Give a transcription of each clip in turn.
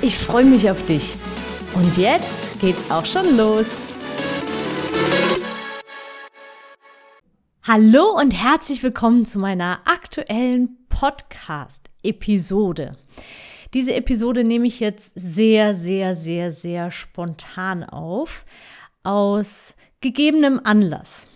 Ich freue mich auf dich. Und jetzt geht's auch schon los. Hallo und herzlich willkommen zu meiner aktuellen Podcast-Episode. Diese Episode nehme ich jetzt sehr, sehr, sehr, sehr spontan auf, aus gegebenem Anlass.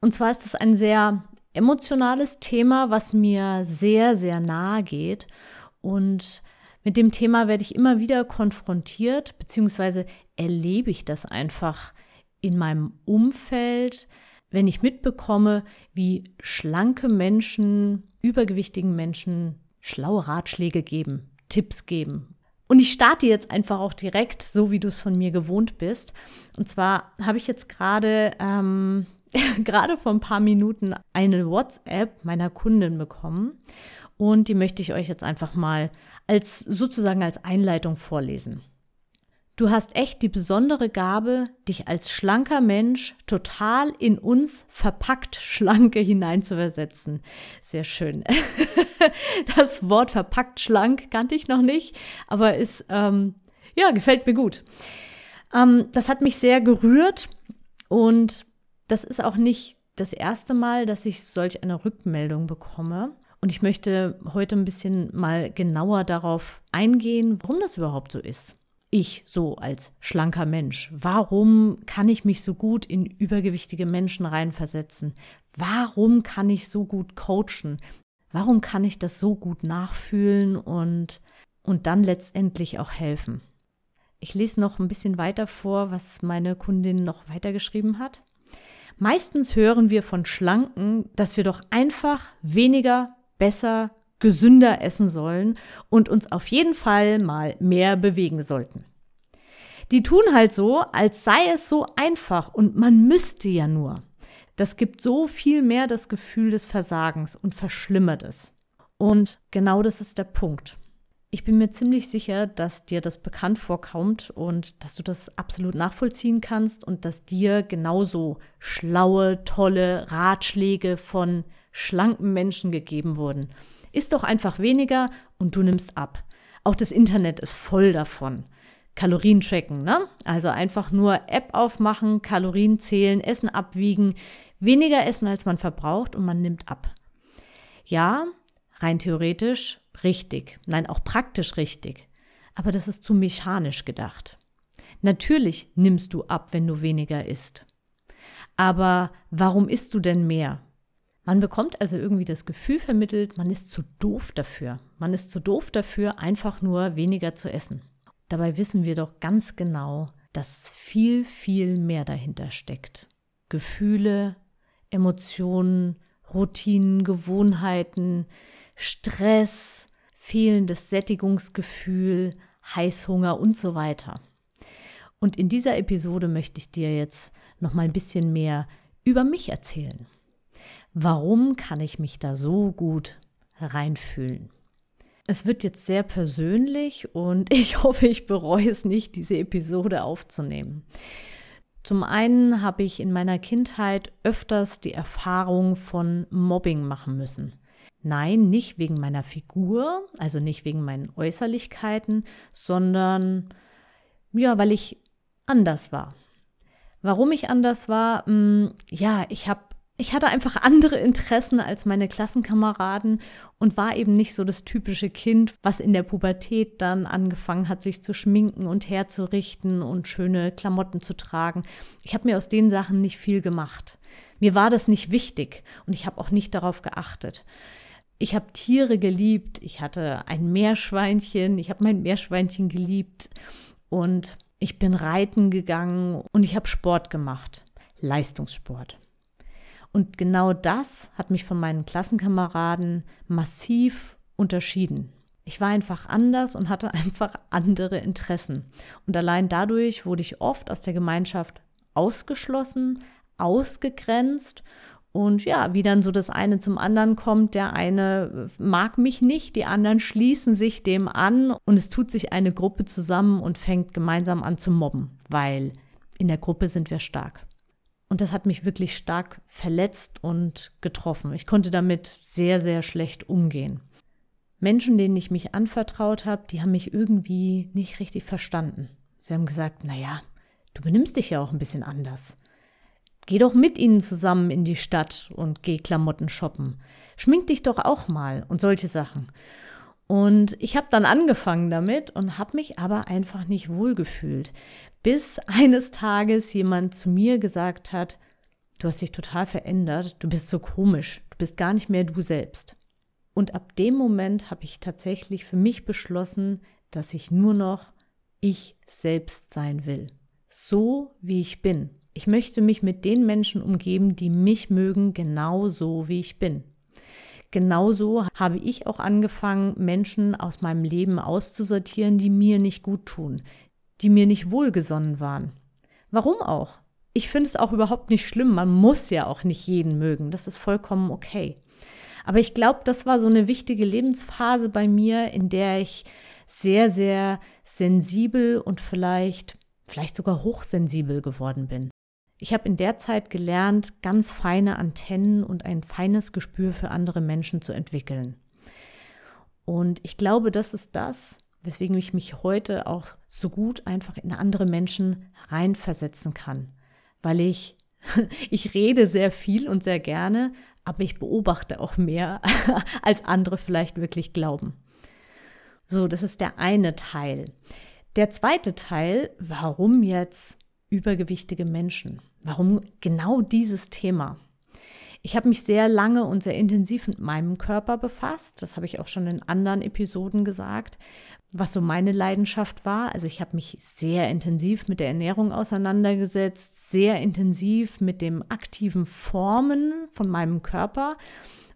Und zwar ist es ein sehr emotionales Thema, was mir sehr, sehr nahe geht. Und mit dem Thema werde ich immer wieder konfrontiert, beziehungsweise erlebe ich das einfach in meinem Umfeld, wenn ich mitbekomme, wie schlanke Menschen, übergewichtigen Menschen schlaue Ratschläge geben, Tipps geben. Und ich starte jetzt einfach auch direkt, so wie du es von mir gewohnt bist. Und zwar habe ich jetzt gerade ähm, gerade vor ein paar Minuten eine WhatsApp meiner Kundin bekommen und die möchte ich euch jetzt einfach mal als sozusagen als Einleitung vorlesen. Du hast echt die besondere Gabe, dich als schlanker Mensch total in uns verpackt Schlanke hineinzuversetzen. Sehr schön. Das Wort verpackt schlank kannte ich noch nicht, aber ist, ähm, ja, gefällt mir gut. Ähm, das hat mich sehr gerührt und das ist auch nicht das erste Mal, dass ich solch eine Rückmeldung bekomme. Und ich möchte heute ein bisschen mal genauer darauf eingehen, warum das überhaupt so ist. Ich so als schlanker Mensch, warum kann ich mich so gut in übergewichtige Menschen reinversetzen? Warum kann ich so gut coachen? Warum kann ich das so gut nachfühlen und, und dann letztendlich auch helfen? Ich lese noch ein bisschen weiter vor, was meine Kundin noch weitergeschrieben hat. Meistens hören wir von Schlanken, dass wir doch einfach weniger, besser, gesünder essen sollen und uns auf jeden Fall mal mehr bewegen sollten. Die tun halt so, als sei es so einfach und man müsste ja nur. Das gibt so viel mehr das Gefühl des Versagens und verschlimmert es. Und genau das ist der Punkt. Ich bin mir ziemlich sicher, dass dir das bekannt vorkommt und dass du das absolut nachvollziehen kannst und dass dir genauso schlaue, tolle Ratschläge von schlanken Menschen gegeben wurden. Iss doch einfach weniger und du nimmst ab. Auch das Internet ist voll davon. Kalorien tracken, ne? Also einfach nur App aufmachen, Kalorien zählen, Essen abwiegen, weniger essen, als man verbraucht und man nimmt ab. Ja, rein theoretisch richtig, nein, auch praktisch richtig. Aber das ist zu mechanisch gedacht. Natürlich nimmst du ab, wenn du weniger isst. Aber warum isst du denn mehr? Man bekommt also irgendwie das Gefühl vermittelt, man ist zu doof dafür. Man ist zu doof dafür, einfach nur weniger zu essen. Dabei wissen wir doch ganz genau, dass viel, viel mehr dahinter steckt. Gefühle, Emotionen, Routinen, Gewohnheiten, Stress, fehlendes Sättigungsgefühl, Heißhunger und so weiter. Und in dieser Episode möchte ich dir jetzt noch mal ein bisschen mehr über mich erzählen. Warum kann ich mich da so gut reinfühlen? Es wird jetzt sehr persönlich und ich hoffe, ich bereue es nicht, diese Episode aufzunehmen. Zum einen habe ich in meiner Kindheit öfters die Erfahrung von Mobbing machen müssen. Nein, nicht wegen meiner Figur, also nicht wegen meinen Äußerlichkeiten, sondern ja, weil ich anders war. Warum ich anders war? Hm, ja, ich habe ich hatte einfach andere Interessen als meine Klassenkameraden und war eben nicht so das typische Kind, was in der Pubertät dann angefangen hat, sich zu schminken und herzurichten und schöne Klamotten zu tragen. Ich habe mir aus den Sachen nicht viel gemacht. Mir war das nicht wichtig und ich habe auch nicht darauf geachtet. Ich habe Tiere geliebt. Ich hatte ein Meerschweinchen. Ich habe mein Meerschweinchen geliebt. Und ich bin reiten gegangen und ich habe Sport gemacht. Leistungssport. Und genau das hat mich von meinen Klassenkameraden massiv unterschieden. Ich war einfach anders und hatte einfach andere Interessen. Und allein dadurch wurde ich oft aus der Gemeinschaft ausgeschlossen, ausgegrenzt. Und ja, wie dann so das eine zum anderen kommt, der eine mag mich nicht, die anderen schließen sich dem an und es tut sich eine Gruppe zusammen und fängt gemeinsam an zu mobben, weil in der Gruppe sind wir stark. Und das hat mich wirklich stark verletzt und getroffen. Ich konnte damit sehr, sehr schlecht umgehen. Menschen, denen ich mich anvertraut habe, die haben mich irgendwie nicht richtig verstanden. Sie haben gesagt, naja, du benimmst dich ja auch ein bisschen anders. Geh doch mit ihnen zusammen in die Stadt und geh Klamotten shoppen. Schmink dich doch auch mal und solche Sachen. Und ich habe dann angefangen damit und habe mich aber einfach nicht wohlgefühlt, bis eines Tages jemand zu mir gesagt hat, du hast dich total verändert, du bist so komisch, du bist gar nicht mehr du selbst. Und ab dem Moment habe ich tatsächlich für mich beschlossen, dass ich nur noch ich selbst sein will. So wie ich bin. Ich möchte mich mit den Menschen umgeben, die mich mögen, genau so wie ich bin. Genauso habe ich auch angefangen, Menschen aus meinem Leben auszusortieren, die mir nicht gut tun, die mir nicht wohlgesonnen waren. Warum auch? Ich finde es auch überhaupt nicht schlimm. Man muss ja auch nicht jeden mögen. Das ist vollkommen okay. Aber ich glaube, das war so eine wichtige Lebensphase bei mir, in der ich sehr, sehr sensibel und vielleicht, vielleicht sogar hochsensibel geworden bin. Ich habe in der Zeit gelernt, ganz feine Antennen und ein feines Gespür für andere Menschen zu entwickeln. Und ich glaube, das ist das, weswegen ich mich heute auch so gut einfach in andere Menschen reinversetzen kann, weil ich ich rede sehr viel und sehr gerne, aber ich beobachte auch mehr, als andere vielleicht wirklich glauben. So, das ist der eine Teil. Der zweite Teil, warum jetzt übergewichtige Menschen? Warum genau dieses Thema? Ich habe mich sehr lange und sehr intensiv mit meinem Körper befasst. Das habe ich auch schon in anderen Episoden gesagt, was so meine Leidenschaft war. Also ich habe mich sehr intensiv mit der Ernährung auseinandergesetzt, sehr intensiv mit dem aktiven Formen von meinem Körper.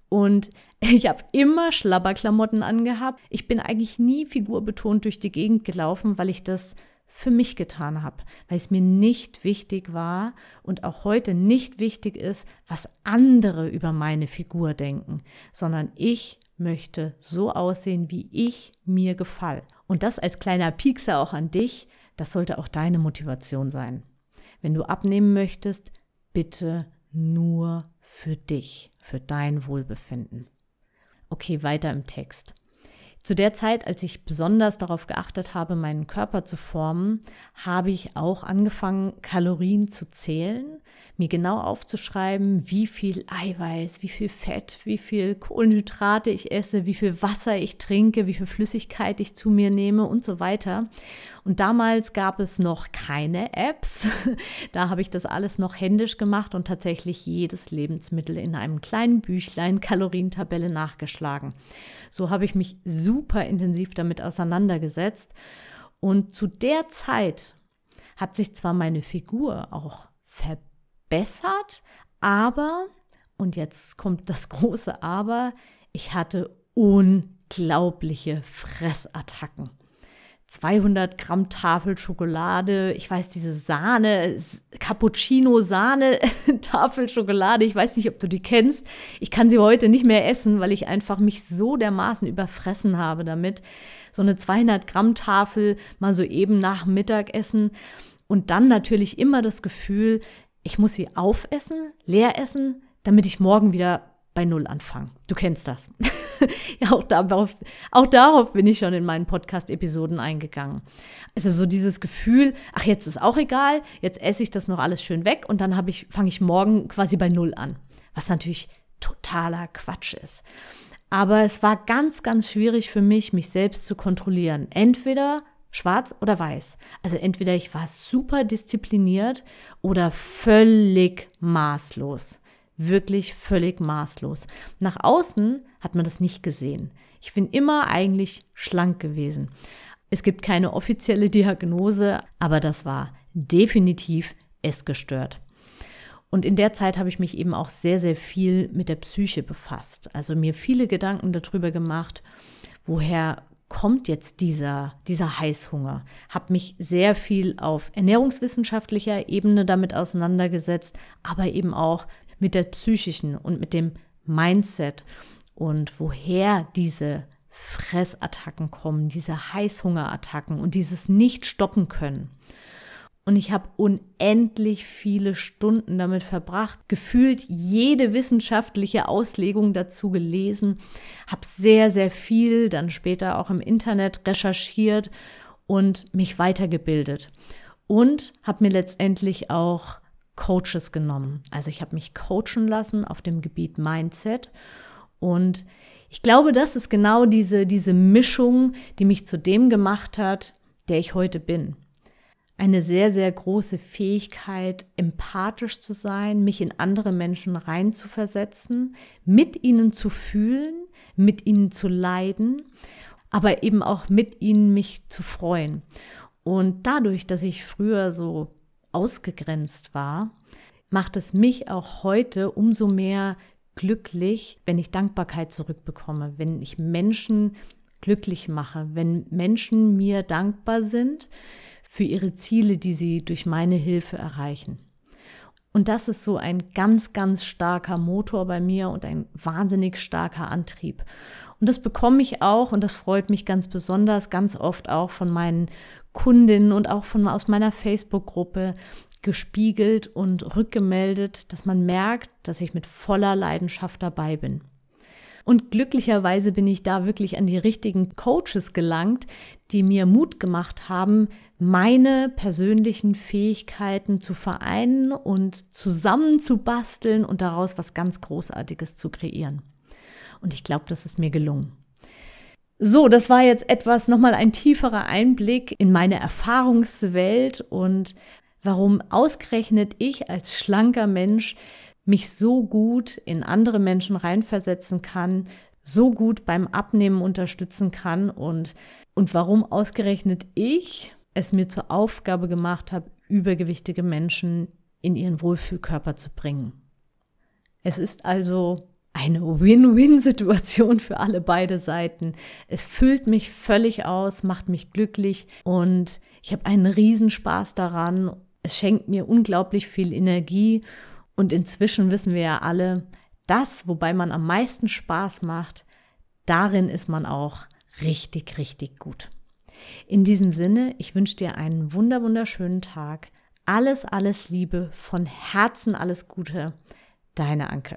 Und ich habe immer Schlabberklamotten angehabt. Ich bin eigentlich nie figurbetont durch die Gegend gelaufen, weil ich das für mich getan habe, weil es mir nicht wichtig war und auch heute nicht wichtig ist, was andere über meine Figur denken, sondern ich möchte so aussehen, wie ich mir gefall. Und das als kleiner Piekser auch an dich, das sollte auch deine Motivation sein. Wenn du abnehmen möchtest, bitte nur für dich, für dein Wohlbefinden. Okay, weiter im Text. Zu der Zeit, als ich besonders darauf geachtet habe, meinen Körper zu formen, habe ich auch angefangen, Kalorien zu zählen, mir genau aufzuschreiben, wie viel Eiweiß, wie viel Fett, wie viel Kohlenhydrate ich esse, wie viel Wasser ich trinke, wie viel Flüssigkeit ich zu mir nehme und so weiter. Und damals gab es noch keine Apps. da habe ich das alles noch händisch gemacht und tatsächlich jedes Lebensmittel in einem kleinen Büchlein Kalorientabelle nachgeschlagen. So habe ich mich super intensiv damit auseinandergesetzt. Und zu der Zeit hat sich zwar meine Figur auch verbessert, verbessert, aber, und jetzt kommt das große Aber, ich hatte unglaubliche Fressattacken. 200 Gramm Tafel Schokolade, ich weiß, diese Sahne, Cappuccino Sahne Tafel Schokolade, ich weiß nicht, ob du die kennst. Ich kann sie heute nicht mehr essen, weil ich einfach mich so dermaßen überfressen habe damit. So eine 200 Gramm Tafel mal so eben nach Mittagessen und dann natürlich immer das Gefühl, ich muss sie aufessen, leer essen, damit ich morgen wieder bei Null anfange. Du kennst das. ja, auch darauf, auch darauf bin ich schon in meinen Podcast-Episoden eingegangen. Also so dieses Gefühl, ach, jetzt ist auch egal, jetzt esse ich das noch alles schön weg und dann ich, fange ich morgen quasi bei Null an. Was natürlich totaler Quatsch ist. Aber es war ganz, ganz schwierig für mich, mich selbst zu kontrollieren. Entweder Schwarz oder weiß. Also entweder ich war super diszipliniert oder völlig maßlos. Wirklich völlig maßlos. Nach außen hat man das nicht gesehen. Ich bin immer eigentlich schlank gewesen. Es gibt keine offizielle Diagnose, aber das war definitiv essgestört. Und in der Zeit habe ich mich eben auch sehr, sehr viel mit der Psyche befasst. Also mir viele Gedanken darüber gemacht, woher kommt jetzt dieser, dieser Heißhunger? Habe mich sehr viel auf ernährungswissenschaftlicher Ebene damit auseinandergesetzt, aber eben auch mit der psychischen und mit dem Mindset und woher diese Fressattacken kommen, diese Heißhungerattacken und dieses nicht stoppen können. Und ich habe unendlich viele Stunden damit verbracht, gefühlt jede wissenschaftliche Auslegung dazu gelesen, habe sehr, sehr viel dann später auch im Internet recherchiert und mich weitergebildet. Und habe mir letztendlich auch Coaches genommen. Also ich habe mich coachen lassen auf dem Gebiet Mindset. Und ich glaube, das ist genau diese, diese Mischung, die mich zu dem gemacht hat, der ich heute bin eine sehr, sehr große Fähigkeit, empathisch zu sein, mich in andere Menschen reinzuversetzen, mit ihnen zu fühlen, mit ihnen zu leiden, aber eben auch mit ihnen mich zu freuen. Und dadurch, dass ich früher so ausgegrenzt war, macht es mich auch heute umso mehr glücklich, wenn ich Dankbarkeit zurückbekomme, wenn ich Menschen glücklich mache, wenn Menschen mir dankbar sind, für ihre Ziele, die sie durch meine Hilfe erreichen. Und das ist so ein ganz, ganz starker Motor bei mir und ein wahnsinnig starker Antrieb. Und das bekomme ich auch, und das freut mich ganz besonders, ganz oft auch von meinen Kundinnen und auch von aus meiner Facebook-Gruppe gespiegelt und rückgemeldet, dass man merkt, dass ich mit voller Leidenschaft dabei bin. Und glücklicherweise bin ich da wirklich an die richtigen Coaches gelangt, die mir Mut gemacht haben, meine persönlichen Fähigkeiten zu vereinen und zusammenzubasteln und daraus was ganz Großartiges zu kreieren. Und ich glaube, das ist mir gelungen. So, das war jetzt etwas nochmal ein tieferer Einblick in meine Erfahrungswelt und warum ausgerechnet ich als schlanker Mensch mich so gut in andere Menschen reinversetzen kann, so gut beim Abnehmen unterstützen kann und, und warum ausgerechnet ich es mir zur Aufgabe gemacht habe, übergewichtige Menschen in ihren Wohlfühlkörper zu bringen. Es ist also eine Win-Win-Situation für alle beide Seiten. Es füllt mich völlig aus, macht mich glücklich und ich habe einen Riesenspaß daran. Es schenkt mir unglaublich viel Energie und inzwischen wissen wir ja alle, das, wobei man am meisten Spaß macht, darin ist man auch richtig, richtig gut. In diesem Sinne, ich wünsche dir einen wunder, wunderschönen Tag. Alles, alles Liebe, von Herzen alles Gute. Deine Anke.